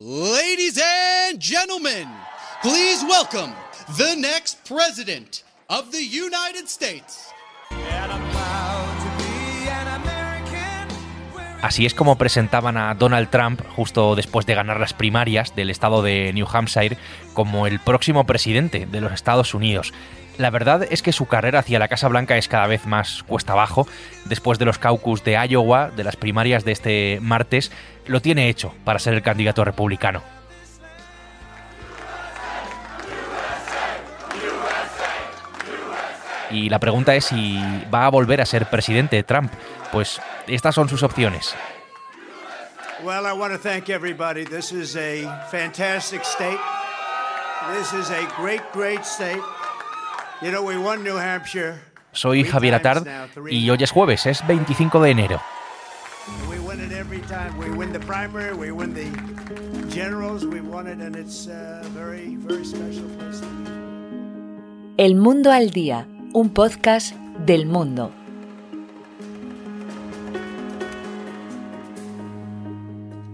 Ladies and gentlemen, please welcome the next president of the United States. Así es como presentaban a Donald Trump justo después de ganar las primarias del estado de New Hampshire como el próximo presidente de los Estados Unidos. La verdad es que su carrera hacia la Casa Blanca es cada vez más cuesta abajo. Después de los caucus de Iowa, de las primarias de este martes, lo tiene hecho para ser el candidato republicano. Y la pregunta es si va a volver a ser presidente Trump. Pues estas son sus opciones. Well, I want to thank everybody. This is a fantastic state. This is a great, great state. You know, we won New Hampshire. Soy Javier Atard y hoy es jueves, es 25 de enero. We win it every time. We win the primary, we win the generals, we won it, and it's a very, very special place. El Mundo al Día, un podcast del mundo.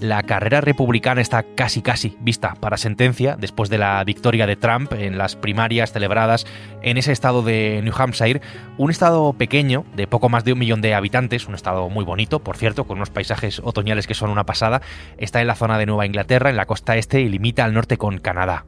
La carrera republicana está casi casi vista para sentencia después de la victoria de Trump en las primarias celebradas en ese estado de New Hampshire, un estado pequeño de poco más de un millón de habitantes, un estado muy bonito, por cierto, con unos paisajes otoñales que son una pasada, está en la zona de Nueva Inglaterra, en la costa este y limita al norte con Canadá.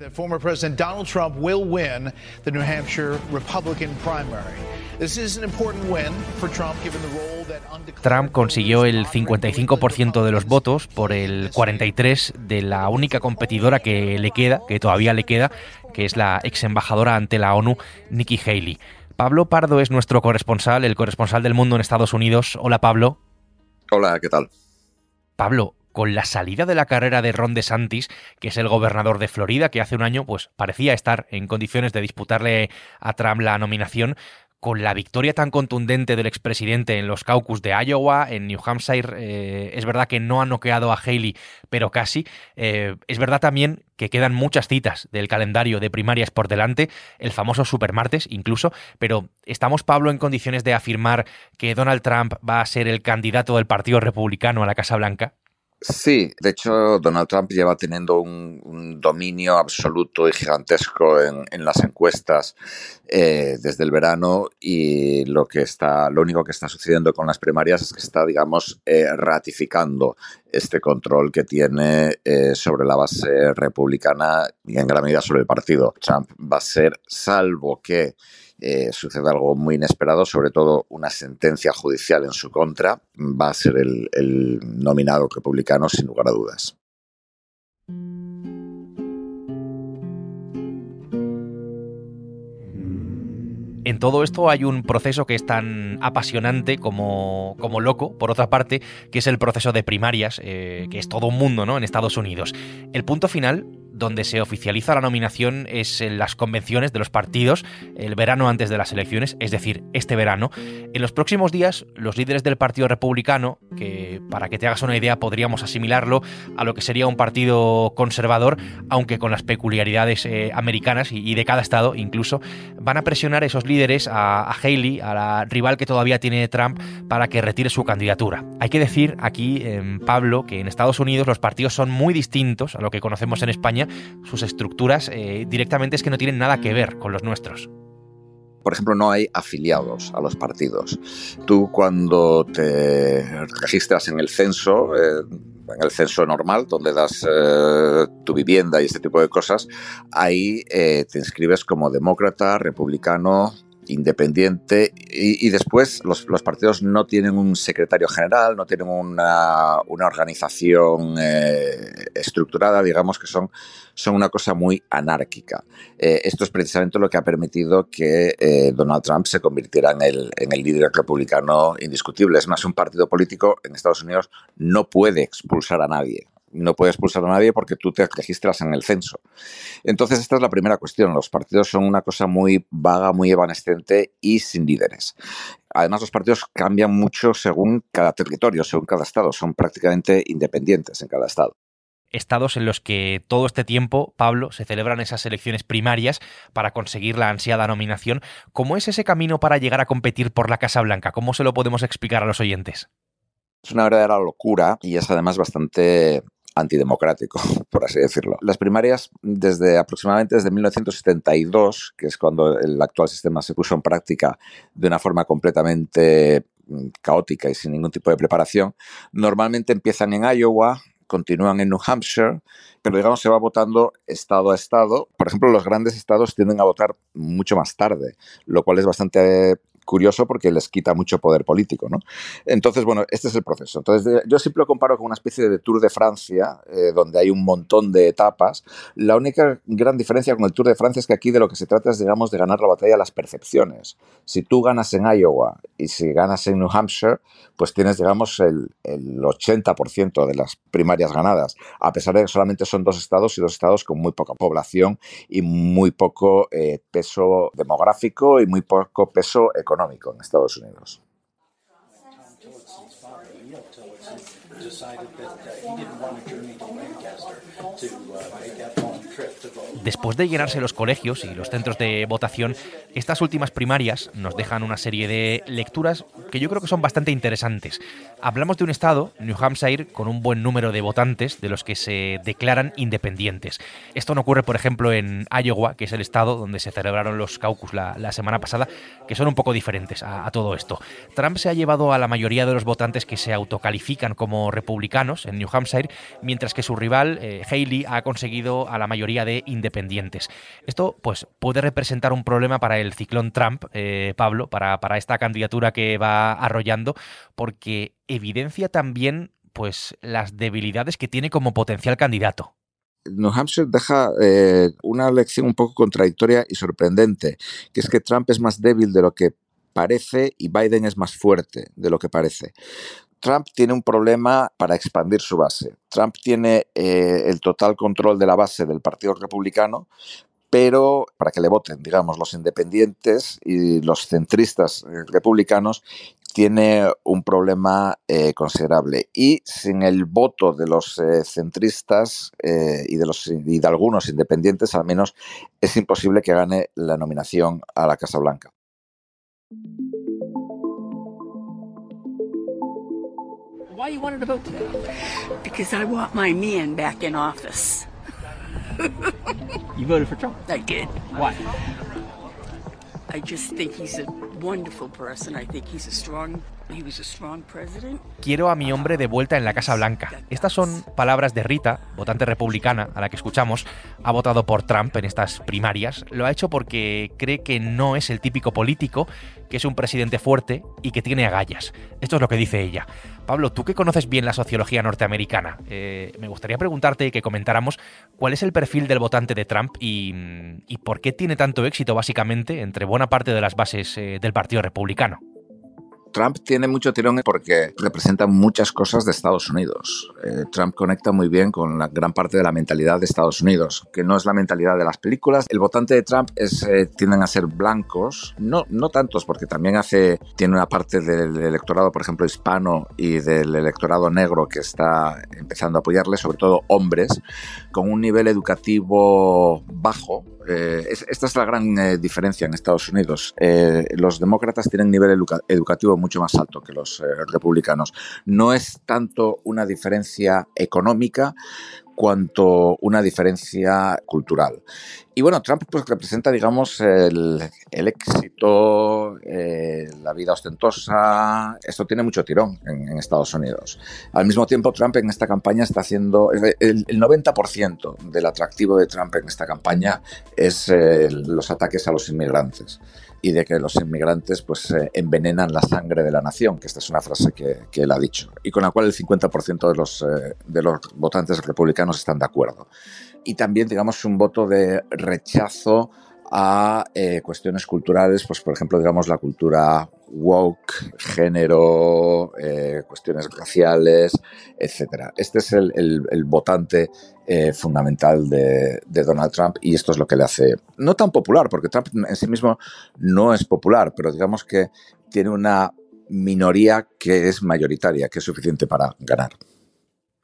That former President Donald Trump will win the New Hampshire Republican primary. This is an important win for Trump given the role that undeclared Trump consiguió el 55% de los votos por el 43% de la única competidora que le queda, que todavía le queda, que es la ex embajadora ante la ONU, Nikki Haley. Pablo Pardo es nuestro corresponsal, el corresponsal del mundo en Estados Unidos. Hola Pablo. Hola, ¿qué tal? Pablo, con la salida de la carrera de Ron DeSantis, que es el gobernador de Florida, que hace un año pues parecía estar en condiciones de disputarle a Trump la nominación, con la victoria tan contundente del expresidente en los caucus de Iowa, en New Hampshire, eh, es verdad que no ha noqueado a Haley, pero casi. Eh, es verdad también que quedan muchas citas del calendario de primarias por delante, el famoso supermartes incluso, pero ¿estamos, Pablo, en condiciones de afirmar que Donald Trump va a ser el candidato del Partido Republicano a la Casa Blanca? Sí, de hecho, Donald Trump lleva teniendo un, dominio absoluto y gigantesco en, en las encuestas eh, desde el verano y lo que está, lo único que está sucediendo con las primarias es que está, digamos, eh, ratificando este control que tiene eh, sobre la base republicana y en gran medida sobre el partido. Trump va a ser, salvo que eh, sucede algo muy inesperado, sobre todo una sentencia judicial en su contra, va a ser el nominado republicano sin lugar a dudas. En todo esto hay un proceso que es tan apasionante como, como loco, por otra parte, que es el proceso de primarias, eh, que es todo un mundo ¿no? en Estados Unidos. El punto final donde se oficializa la nominación es en las convenciones de los partidos el verano antes de las elecciones, es decir, este verano. En los próximos días, los líderes del Partido Republicano, que para que te hagas una idea podríamos asimilarlo a lo que sería un partido conservador, aunque con las peculiaridades eh, americanas y, de cada estado incluso, van a presionar a esos líderes a, a Haley, a la rival que todavía tiene Trump, para que retire su candidatura. Hay que decir aquí, Pablo, que en Estados Unidos los partidos son muy distintos a lo que conocemos en España sus estructuras eh, directamente es que no tienen nada que ver con los nuestros. Por ejemplo, no hay afiliados a los partidos. Tú cuando te registras en el censo, eh, en el censo normal, donde das eh, tu vivienda y este tipo de cosas, ahí te inscribes como demócrata, republicano, independiente y, después los, partidos no tienen un secretario general, no tienen una, una organización eh, estructurada, digamos que son, son una cosa muy anárquica. Eh, esto es precisamente lo que ha permitido que eh, Donald Trump se convirtiera en el, en el líder republicano indiscutible. Es más, un partido político en Estados Unidos no puede expulsar a nadie no puede expulsar a nadie porque tú te registras en el censo. Entonces, esta es la primera cuestión. Los partidos son una cosa muy vaga, muy evanescente y sin líderes. Además, los partidos cambian mucho según cada territorio, según cada estado. Son prácticamente independientes en cada estado estados en los que todo este tiempo, Pablo, se celebran esas elecciones primarias para conseguir la ansiada nominación. ¿Cómo es ese camino para llegar a competir por la Casa Blanca? ¿Cómo se lo podemos explicar a los oyentes? Es una verdadera locura y es además bastante antidemocrático, por así decirlo. Las primarias, desde aproximadamente desde 1972, que es cuando el actual sistema se puso en práctica de una forma completamente mm, caótica y sin ningún tipo de preparación, normalmente empiezan en Iowa, continúan en New Hampshire, pero digamos se va votando estado a estado. Por ejemplo, los grandes estados tienden a votar mucho más tarde, lo cual es bastante curioso porque les quita mucho poder político, ¿no? Entonces, bueno, este es el proceso. Entonces, yo siempre lo comparo con una especie de Tour de Francia, eh, donde hay un montón de etapas. La única gran diferencia con el Tour de Francia es que aquí de lo que se trata es, digamos, de ganar la batalla de las percepciones. Si tú ganas en Iowa y si ganas en New Hampshire, pues tienes, digamos, el, el 80% de las primarias ganadas, a pesar de que solamente son dos estados y dos estados con muy poca población y muy poco eh, peso demográfico y muy poco peso económico económico en Estados Unidos. Después de llenarse los colegios y los centros de votación, estas últimas primarias nos dejan una serie de lecturas que yo creo que son bastante interesantes. Hablamos de un estado, New Hampshire, con un buen número de votantes de los que se declaran independientes. Esto no ocurre, por ejemplo, en Iowa, que es el estado donde se celebraron los caucus la, semana pasada, que son un poco diferentes a, todo esto. Trump se ha llevado a la mayoría de los votantes que se autocalifican como republicanos en New Hampshire, mientras que su rival, eh, Haley, ha conseguido a la mayoría de independientes. Esto pues, puede representar un problema para el ciclón Trump, eh, Pablo, para, para esta candidatura que va arrollando, porque evidencia también pues, las debilidades que tiene como potencial candidato. New Hampshire deja eh, una lección un poco contradictoria y sorprendente, que es que Trump es más débil de lo que parece y Biden es más fuerte de lo que parece. Trump tiene un problema para expandir su base. Trump tiene eh, el total control de la base del Partido Republicano, pero para que le voten, digamos, los independientes y los centristas eh, republicanos, tiene un problema eh, considerable. Y sin el voto de los centristas y, de los, y de algunos independientes, al menos, es imposible que gane la nominación a la Casa Blanca. Why you wanted to vote today? Because I want my man back in office. you voted for Trump? I did. Why? I just think he's a wonderful person. I think he's a strong Quiero a mi hombre de vuelta en la Casa Blanca. Estas son palabras de Rita, votante republicana a la que escuchamos. Ha votado por Trump en estas primarias. Lo ha hecho porque cree que no es el típico político, que es un presidente fuerte y que tiene agallas. Esto es lo que dice ella. Pablo, tú que conoces bien la sociología norteamericana, eh, me gustaría preguntarte que comentáramos cuál es el perfil del votante de Trump y, por qué tiene tanto éxito básicamente entre buena parte de las bases eh, del Partido Republicano. Trump tiene mucho tirón porque representa muchas cosas de Estados Unidos. Eh, Trump conecta muy bien con la gran parte de la mentalidad de Estados Unidos, que no es la mentalidad de las películas. El votante de Trump es, eh, tienden a ser blancos, no, no tantos, porque también tiene una parte del electorado, por ejemplo, hispano y del electorado negro que está empezando a apoyarle, sobre todo hombres, con un nivel educativo bajo, eh, esta es la gran eh, diferencia en Estados Unidos. Eh, los demócratas tienen nivel educativo mucho más alto que los republicanos. No es tanto una diferencia económica cuanto una diferencia cultural. Y bueno, Trump pues, representa, digamos, el, éxito, eh, la vida ostentosa. Esto tiene mucho tirón en, Estados Unidos. Al mismo tiempo, Trump en esta campaña está haciendo. El, el 90% del atractivo de Trump en esta campaña es eh, los ataques a los inmigrantes y de que los inmigrantes pues eh, envenenan la sangre de la nación, que esta es una frase que, él ha dicho, y con la cual el 50% de los, eh, de los votantes republicanos están de acuerdo. Y también, digamos, un voto de rechazo a eh, cuestiones culturales, pues por ejemplo, digamos, la cultura woke, género, cuestiones raciales, etc. Este es el, el votante eh, fundamental de, Donald Trump y esto es lo que le hace no tan popular, porque Trump en sí mismo no es popular, pero digamos que tiene una minoría que es mayoritaria, que es suficiente para ganar.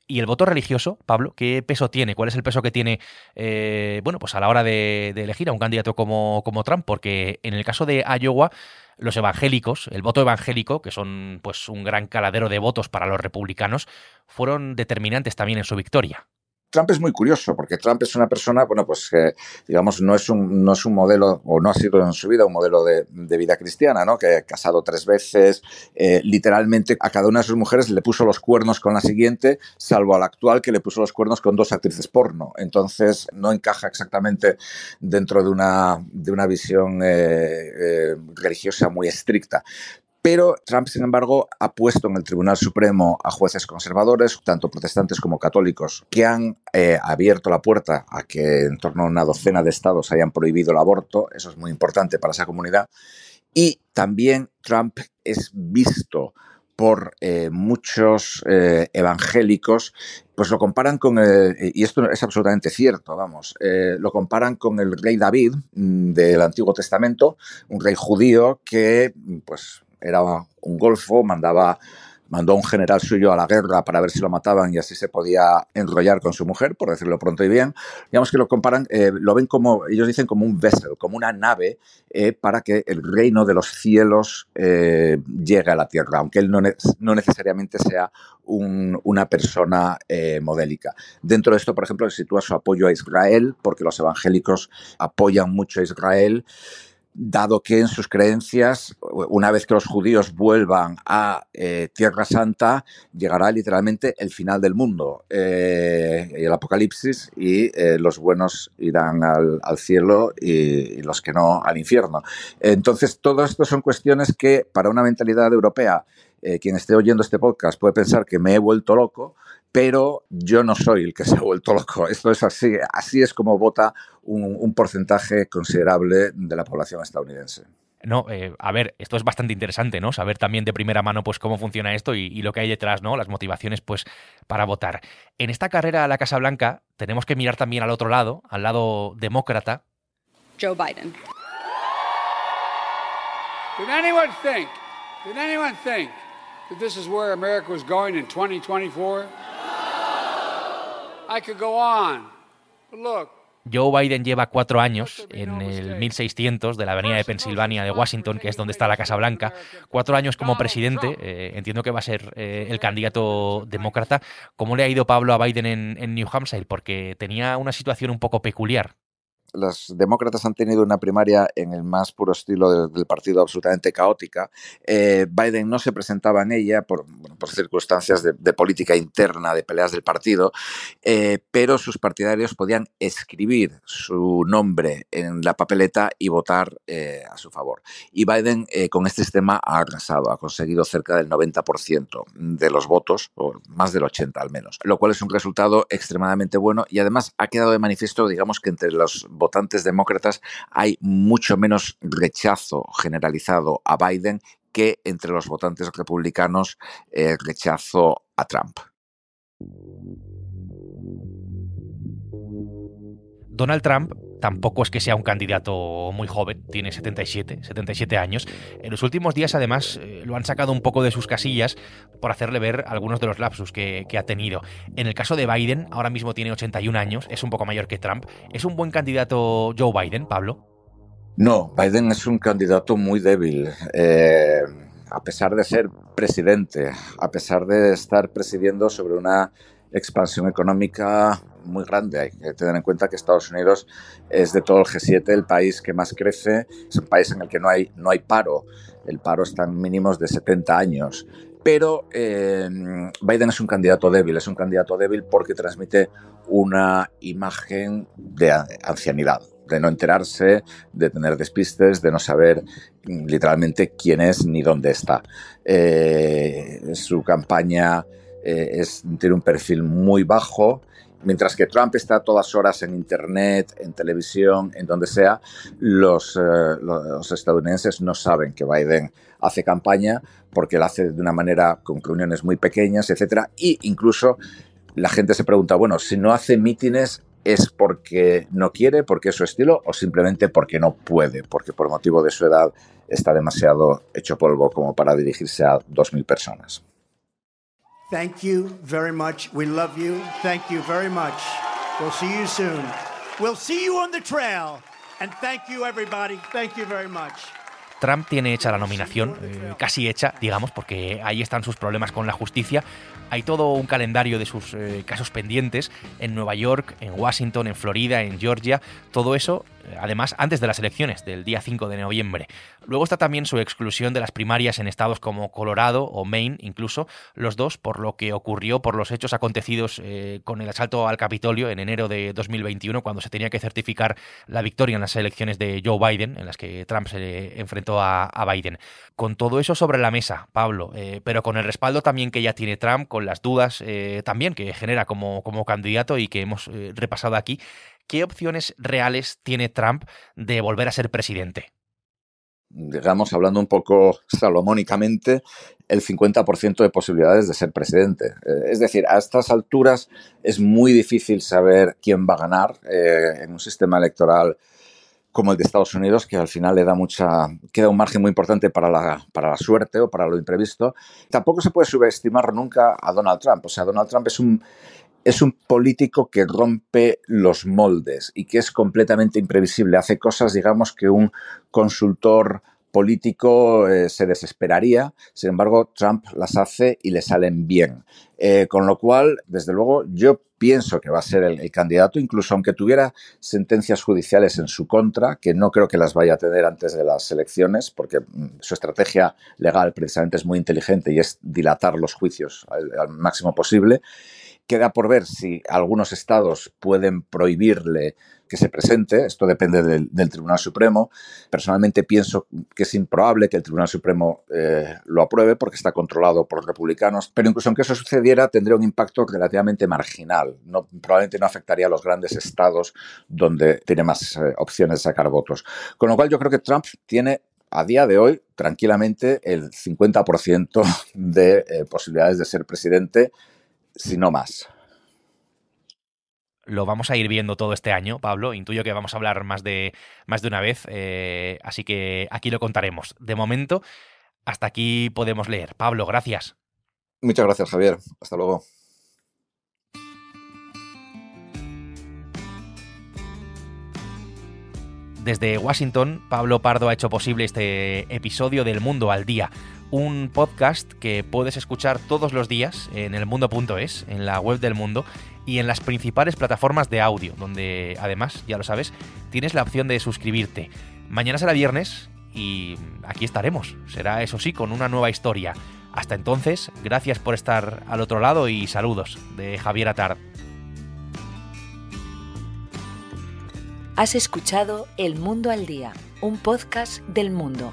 ¿Y el voto religioso, Pablo, qué peso tiene? ¿Cuál es el peso que tiene, eh, bueno, pues a la hora de, elegir a un candidato como, como Trump? Porque en el caso de Iowa, los evangélicos, el voto evangélico, que son pues un gran caladero de votos para los republicanos, fueron determinantes también en su victoria. Trump es muy curioso porque Trump es una persona, bueno, pues que, digamos, no es, un, no es un modelo, o no ha sido en su vida un modelo de, vida cristiana, ¿no? Que ha casado tres veces, eh, literalmente a cada una de sus mujeres le puso los cuernos con la siguiente, salvo a la actual que le puso los cuernos con dos actrices porno. Entonces, no encaja exactamente dentro de una, de una visión eh, eh, religiosa muy estricta. Pero Trump, sin embargo, ha puesto en el Tribunal Supremo a jueces conservadores, tanto protestantes como católicos, que han eh, abierto la puerta a que en torno a una docena de estados hayan prohibido el aborto. Eso es muy importante para esa comunidad. Y también Trump es visto por eh, muchos eh, evangélicos, pues lo comparan con, y esto es absolutamente cierto, vamos, lo comparan con el rey David mm, del Antiguo Testamento, un rey judío que, pues, era un golfo, mandaba mandó un general suyo a la guerra para ver si lo mataban y así se podía enrollar con su mujer, por decirlo pronto y bien. Digamos que lo comparan, eh, lo ven como, ellos dicen como un vessel, como una nave eh, para que el reino de los cielos eh, llegue a la tierra, aunque él no, no necesariamente sea una persona modélica. Dentro de esto, por ejemplo, se sitúa su apoyo a Israel, porque los evangélicos apoyan mucho a Israel dado que en sus creencias, una vez que los judíos vuelvan a eh, Tierra Santa, llegará literalmente el final del mundo, eh, el apocalipsis, y eh, los buenos irán al, cielo y, los que no al infierno. Entonces, todo esto son cuestiones que para una mentalidad europea, quien esté oyendo este podcast puede pensar que me he vuelto loco, pero yo no soy el que se ha vuelto loco. Esto es así, así es como vota un, porcentaje considerable de la población estadounidense. No, eh, a ver, esto es bastante interesante, ¿no? Saber también de primera mano, pues, cómo funciona esto y, lo que hay detrás, ¿no? Las motivaciones, pues, para votar. En esta carrera a la Casa Blanca tenemos que mirar también al otro lado, al lado demócrata. Joe Biden. Did anyone think? Did anyone think that this is where America was going in 2024? Joe Biden lleva cuatro años en el 1600 de la avenida de Pensilvania de Washington, que es donde está la Casa Blanca. Cuatro años como presidente. Eh, entiendo que va a ser eh, el candidato demócrata. ¿Cómo le ha ido Pablo a Biden en New Hampshire? Porque tenía una situación un poco peculiar los demócratas han tenido una primaria en el más puro estilo del partido absolutamente caótica. Eh, Biden no se presentaba en ella por, por circunstancias de, política interna, de peleas del partido, eh, pero sus partidarios podían escribir su nombre en la papeleta y votar eh, a su favor. Y Biden con este sistema ha arrasado, ha conseguido cerca del 90% de los votos, o más del 80 al menos, lo cual es un resultado extremadamente bueno y además ha quedado de manifiesto, digamos que entre los votantes demócratas hay mucho menos rechazo generalizado a Biden que entre los votantes republicanos eh, rechazo a Trump. Donald Trump tampoco es que sea un candidato muy joven, tiene 77, 77 años. En los últimos días, además, eh, lo han sacado un poco de sus casillas por hacerle ver algunos de los lapsus que, ha tenido. En el caso de Biden, ahora mismo tiene 81 años, es un poco mayor que Trump. ¿Es un buen candidato Joe Biden, Pablo? No, Biden es un candidato muy débil. Eh, a pesar de ser presidente, a pesar de estar presidiendo sobre una expansión económica muy grande. Hay que tener en cuenta que Estados Unidos es de todo el G7 el país que más crece, es un país en el que no hay, no hay paro. El paro está en mínimos de 70 años. Pero eh, Biden es un candidato débil, es un candidato débil porque transmite una imagen de ancianidad, de no enterarse, de tener despistes, de no saber literalmente quién es ni dónde está. Eh, su campaña eh, tiene un perfil muy bajo, mientras que Trump está todas horas en Internet, en televisión, en donde sea, los, eh, los estadounidenses no saben que Biden hace campaña porque la hace de una manera con reuniones muy pequeñas, etc. Y incluso la gente se pregunta, bueno, si no hace mítines es porque no quiere, porque es su estilo, o simplemente porque no puede, porque por motivo de su edad está demasiado hecho polvo como para dirigirse a 2.000 personas. Thank you very much. We love you. Thank you very much. We'll see you soon. We'll see you on the trail. And thank you, everybody. Thank you very much. Trump tiene hecha la nominación, eh, casi hecha, digamos, porque ahí están sus problemas con la justicia. Hay todo un calendario de sus eh, casos pendientes en Nueva York, en Washington, en Florida, en Georgia, todo eso además antes de las elecciones del día 5 de noviembre. Luego está también su exclusión de las primarias en estados como Colorado o Maine, incluso los dos, por lo que ocurrió por los hechos acontecidos eh, con el asalto al Capitolio en enero de 2021, cuando se tenía que certificar la victoria en las elecciones de Joe Biden, en las que Trump se enfrentó a, Biden. Con todo eso sobre la mesa, Pablo, eh, pero con el respaldo también que ya tiene Trump, con las dudas eh, también que genera como, como candidato y que hemos repasado aquí, ¿qué opciones reales tiene Trump de volver a ser presidente? digamos, hablando un poco salomónicamente, el 50% de posibilidades de ser presidente. Eh, es decir, a estas alturas es muy difícil saber quién va a ganar eh, en un sistema electoral como el de Estados Unidos, que al final le da mucha, queda un margen muy importante para la, para la suerte o para lo imprevisto. Tampoco se puede subestimar nunca a Donald Trump. O sea, Donald Trump es un, es un político que rompe los moldes y que es completamente imprevisible. Hace cosas, digamos, que un consultor político eh, se desesperaría. Sin embargo, Trump las hace y le salen bien. Eh, con lo cual, desde luego, yo pienso que va a ser el, candidato, incluso aunque tuviera sentencias judiciales en su contra, que no creo que las vaya a tener antes de las elecciones, porque mm, su estrategia legal precisamente es muy inteligente y es dilatar los juicios al máximo posible. Queda por ver si algunos estados pueden prohibirle que se presente. Esto depende del, Tribunal Supremo. Personalmente pienso que es improbable que el Tribunal Supremo eh, lo apruebe porque está controlado por los republicanos. Pero incluso aunque eso sucediera, tendría un impacto relativamente marginal. Probablemente no afectaría a los grandes estados donde tiene más eh, opciones de sacar votos. Con lo cual yo creo que Trump tiene a día de hoy tranquilamente el 50% de eh, posibilidades de ser presidente si no más. Lo vamos a ir viendo todo este año, Pablo. Intuyo que vamos a hablar más de, más de una vez, eh, así que aquí lo contaremos. De momento, hasta aquí podemos leer. Pablo, gracias. Muchas gracias, Javier. Hasta luego. Desde Washington, Pablo Pardo ha hecho posible este episodio del Mundo al Día un podcast que puedes escuchar todos los días en elmundo.es, en la web del mundo y en las principales plataformas de audio, donde además, ya lo sabes, tienes la opción de suscribirte. Mañana será viernes y aquí estaremos. Será eso sí, con una nueva historia. Hasta entonces, gracias por estar al otro lado y saludos de Javier Atard. Has escuchado El Mundo al Día, un podcast del mundo